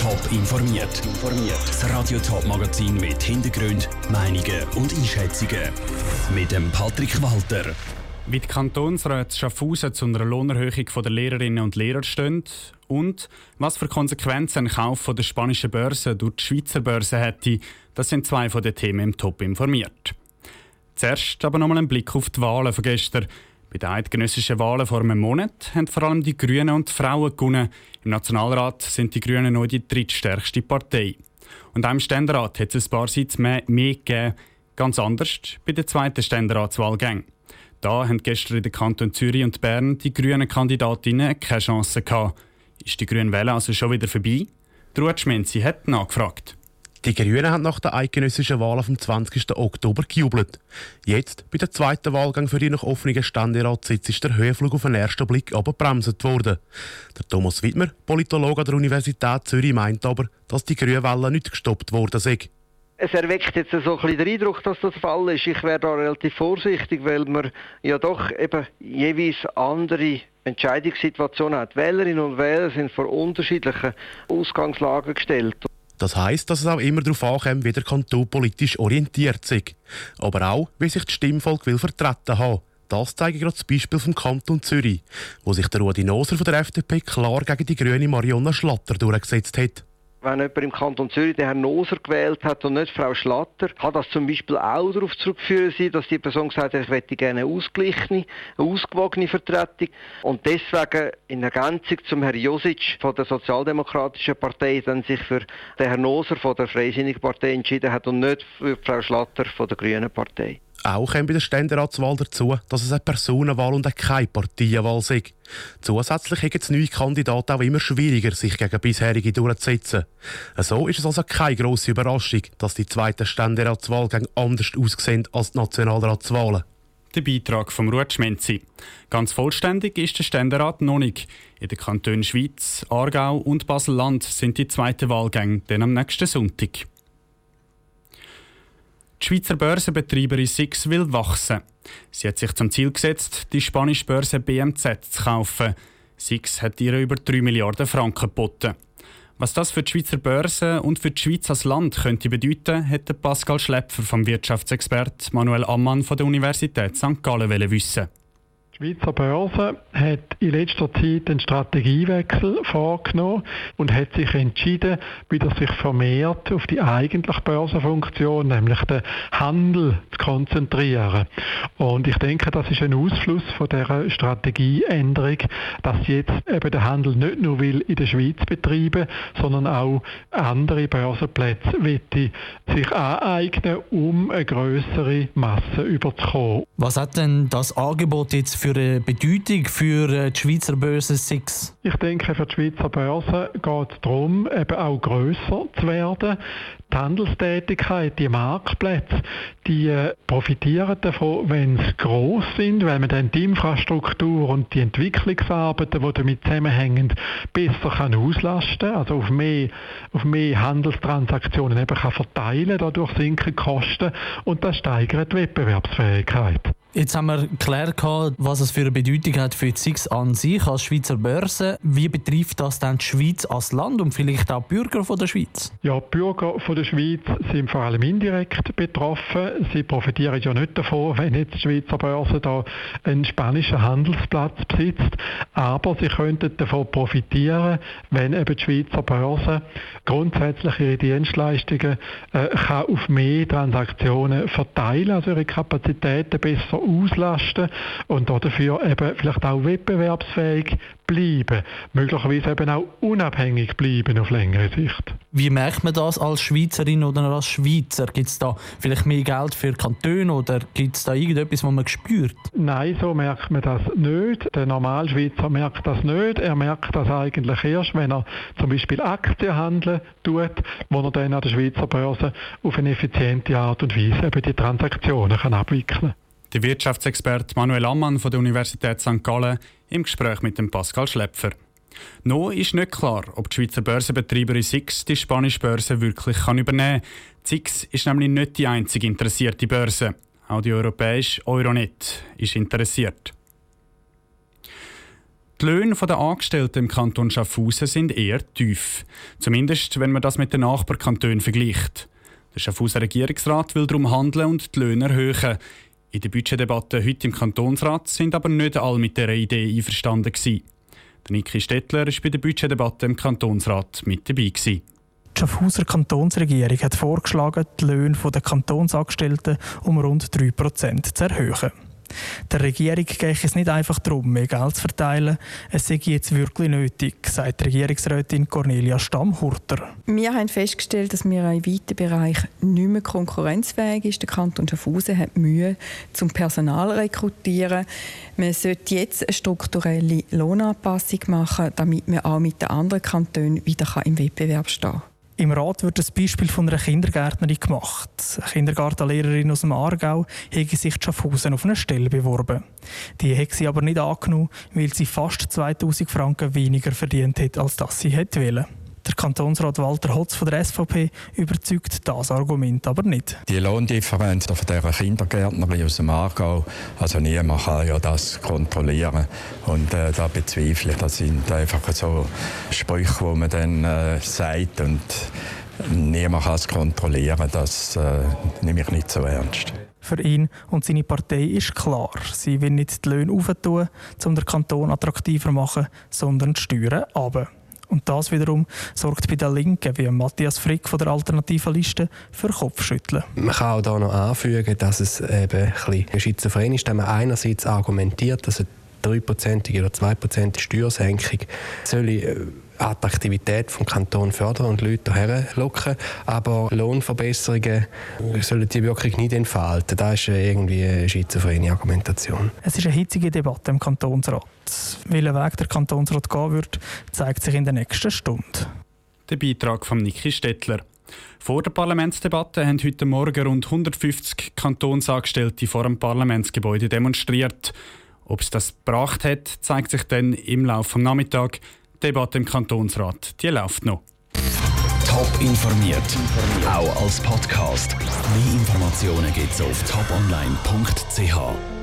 Top informiert. Das Radio Top Magazin mit Hintergrund, Meinungen und Einschätzungen mit dem Patrick Walter. Wie die Kantonsräte Schaffhausen zu einer Lohnerhöhung der Lehrerinnen und Lehrer stehen und was für Konsequenzen ein Kauf von der spanischen Börse durch die Schweizer Börse hätte, das sind zwei von den Themen im Top informiert. Zuerst aber nochmal ein Blick auf die Wahlen von gestern. Bei den eidgenössischen Wahlen vor einem Monat haben vor allem die Grünen und die Frauen gewonnen. Im Nationalrat sind die Grünen noch die drittstärkste Partei. Und auch im Ständerat hat es ein paar Sitze mehr, mehr gegeben. Ganz anders bei der zweiten Ständeratswahlgang. Da haben gestern in den Kanton Zürich und Bern die grünen Kandidatinnen keine Chance gehabt. Ist die grüne Welle also schon wieder vorbei? Ruth Schmenzi hat nachgefragt. Die Grünen haben nach der eidgenössischen Wahl vom 20. Oktober gejubelt. Jetzt, bei der zweiten Wahlgang für die noch offenen Ständeratssitz, ist der Höhenflug auf den ersten Blick aber bremset worden. Der Thomas Wittmer, Politologe an der Universität Zürich, meint aber, dass die grüne Welle nicht gestoppt worden sei. Es erweckt jetzt so ein bisschen den Eindruck, dass das Fall ist. Ich wäre da relativ vorsichtig, weil man ja doch eben jeweils andere Entscheidungssituationen hat. Wählerinnen und Wähler sind vor unterschiedlichen Ausgangslagen gestellt. Das heisst, dass es auch immer darauf ankommt, wie der Kanton politisch orientiert ist. Aber auch, wie sich das Stimmvolk will vertreten haben. Das zeige gerade das Beispiel vom Kanton Zürich, wo sich der Rudi Noser von der FDP klar gegen die grüne Marionna Schlatter durchgesetzt hat wenn jemand im Kanton Zürich den Herrn Noser gewählt hat und nicht Frau Schlatter, kann das zum Beispiel auch darauf zurückführen sein, dass die Person gesagt hat, ich möchte gerne eine ausgeglichene, eine ausgewogene Vertretung. Und deswegen in Ergänzung zum Herrn Josic von der Sozialdemokratischen Partei dann sich für den Herrn Noser von der Freisinnigen Partei entschieden hat und nicht für Frau Schlatter von der Grünen Partei. Auch kommt bei der Ständeratswahl dazu, dass es eine Personenwahl und keine Parteienwahl ist. Zusätzlich haben es neue Kandidaten auch immer schwieriger, sich gegen bisherige durchzusetzen. So ist es also keine grosse Überraschung, dass die zweiten Ständeratswahlgänge anders aussehen als die Nationalratswahlen. Der Beitrag vom Ruth Schmenzi. Ganz vollständig ist der Ständerat noch nicht. In den Kantonen Schweiz, Aargau und Basel-Land sind die zweiten Wahlgänge dann am nächsten Sonntag. Die Schweizer Börsenbetreiberin Six will wachsen. Sie hat sich zum Ziel gesetzt, die spanische Börse BMZ zu kaufen. Six hat ihr über 3 Milliarden Franken geboten. Was das für die Schweizer Börse und für die Schweiz als Land könnte bedeuten, hätte Pascal Schlepfer vom Wirtschaftsexpert Manuel Ammann von der Universität St. Gallen wissen. Die Schweizer Börse hat in letzter Zeit einen Strategiewechsel vorgenommen und hat sich entschieden, wieder sich vermehrt auf die eigentliche Börsenfunktion, nämlich den Handel, zu konzentrieren. Und ich denke, das ist ein Ausfluss von dieser Strategieänderung, dass jetzt eben der Handel nicht nur will in der Schweiz betreiben, sondern auch andere Börsenplätze will sich aneignen, um eine größere Masse überzukommen. Was hat denn das Angebot jetzt für eine Bedeutung für äh, die Schweizer Börse 6? Ich denke, für die Schweizer Börse geht es darum, eben auch grösser zu werden. Die Handelstätigkeit, die Marktplätze, die äh, profitieren davon, wenn sie gross sind, weil man dann die Infrastruktur und die Entwicklungsarbeiten, die damit zusammenhängen, besser kann auslasten also auf mehr, auf mehr Handelstransaktionen eben kann verteilen, dadurch sinken Kosten und das steigert die Wettbewerbsfähigkeit. Jetzt haben wir geklärt, was es für eine Bedeutung hat für die SIX an sich als Schweizer Börse. Wie betrifft das dann die Schweiz als Land und vielleicht auch die Bürger von der Schweiz? Ja, die Bürger von der Schweiz sind vor allem indirekt betroffen. Sie profitieren ja nicht davon, wenn jetzt die Schweizer Börse da einen spanischen Handelsplatz besitzt. Aber sie könnten davon profitieren, wenn eben die Schweizer Börse grundsätzlich ihre Dienstleistungen äh, kann auf mehr Transaktionen verteilen, also ihre Kapazitäten besser auslasten und dafür eben vielleicht auch wettbewerbsfähig bleiben, möglicherweise eben auch unabhängig bleiben auf längere Sicht. Wie merkt man das als Schweizerin oder als Schweizer? Gibt es da vielleicht mehr Geld für Kantone oder gibt es da irgendetwas, was man spürt? Nein, so merkt man das nicht. Der Normalschweizer merkt das nicht. Er merkt das eigentlich erst, wenn er zum Beispiel Aktien handeln tut, wo er dann an der Schweizer Börse auf eine effiziente Art und Weise eben die Transaktionen kann abwickeln kann. Der Wirtschaftsexperte Manuel Ammann von der Universität St. Gallen im Gespräch mit dem Pascal Schlepfer. Noch ist nicht klar, ob die Schweizer Börsenbetreiberin SIX die spanische Börse wirklich kann übernehmen kann. SIX ist nämlich nicht die einzige interessierte Börse. Auch die europäische Euronet ist interessiert. Die Löhne der Angestellten im Kanton Schaffhausen sind eher tief. Zumindest, wenn man das mit den Nachbarkantonen vergleicht. Der Schaffhauser Regierungsrat will darum handeln und die Löhne erhöhen. In der Budgetdebatte heute im Kantonsrat sind aber nicht alle mit dieser Idee einverstanden. Der Niki Stettler war bei der Budgetdebatte im Kantonsrat mit dabei. Gewesen. Die Schaffhauser Kantonsregierung hat vorgeschlagen, die Löhne der Kantonsangestellten um rund 3% zu erhöhen. Der Regierung geht es nicht einfach darum, mehr Geld zu verteilen. Es sei jetzt wirklich nötig, sagt Regierungsrätin Cornelia Stammhurter. Wir haben festgestellt, dass wir in weiten Bereichen nicht mehr konkurrenzfähig ist. Der Kanton Schaffhausen hat Mühe zum Personal rekrutieren. Man sollte jetzt eine strukturelle Lohnanpassung machen, damit man auch mit den anderen Kantonen wieder im Wettbewerb stehen kann. Im Rat wird das Beispiel von einer Kindergärtnerin gemacht. Eine Kindergartenlehrerin aus dem Aargau hätte sich Schaffhausen auf eine Stelle beworben. Die hat sie aber nicht angenommen, weil sie fast 2000 Franken weniger verdient hat, als das sie hätte wollen. Der Kantonsrat Walter Hotz von der SVP überzeugt das Argument aber nicht. Die Lohndifferenz von dieser Kindergärtnerin aus dem Aargau, also niemand kann ja das kontrollieren. Und äh, da bezweifle ich, das sind einfach so Sprüche, die man dann äh, sagt und niemand kann es kontrollieren. Das äh, nehme ich nicht so ernst. Für ihn und seine Partei ist klar, sie will nicht die Löhne aufentun, um den Kanton attraktiver zu machen, sondern die Steuern runter. Und das wiederum sorgt bei den Linken, wie Matthias Frick von der Alternativen Liste, für Kopfschütteln. Man kann auch hier noch anfügen, dass es eben ein bisschen schizophren ist, dass man einerseits argumentiert, dass eine 3% oder 2% Steuersenkung soll äh, Attraktivität des Kantons fördern und Leute hierher locken. Aber Lohnverbesserungen sollen die wirklich nicht entfalten. Das ist irgendwie eine schizophrene Argumentation. Es ist eine hitzige Debatte im Kantonsrat. Welchen Weg der Kantonsrat gehen wird, zeigt sich in der nächsten Stunde. Der Beitrag von Niki Stettler. Vor der Parlamentsdebatte haben heute Morgen rund 150 Kantonsangestellte vor dem Parlamentsgebäude demonstriert. Ob es das gebracht hat, zeigt sich dann im Laufe des Nachmittags. Die Debatte im Kantonsrat, die läuft noch. Top informiert, auch als Podcast. Mehr Informationen gibt es auf toponline.ch.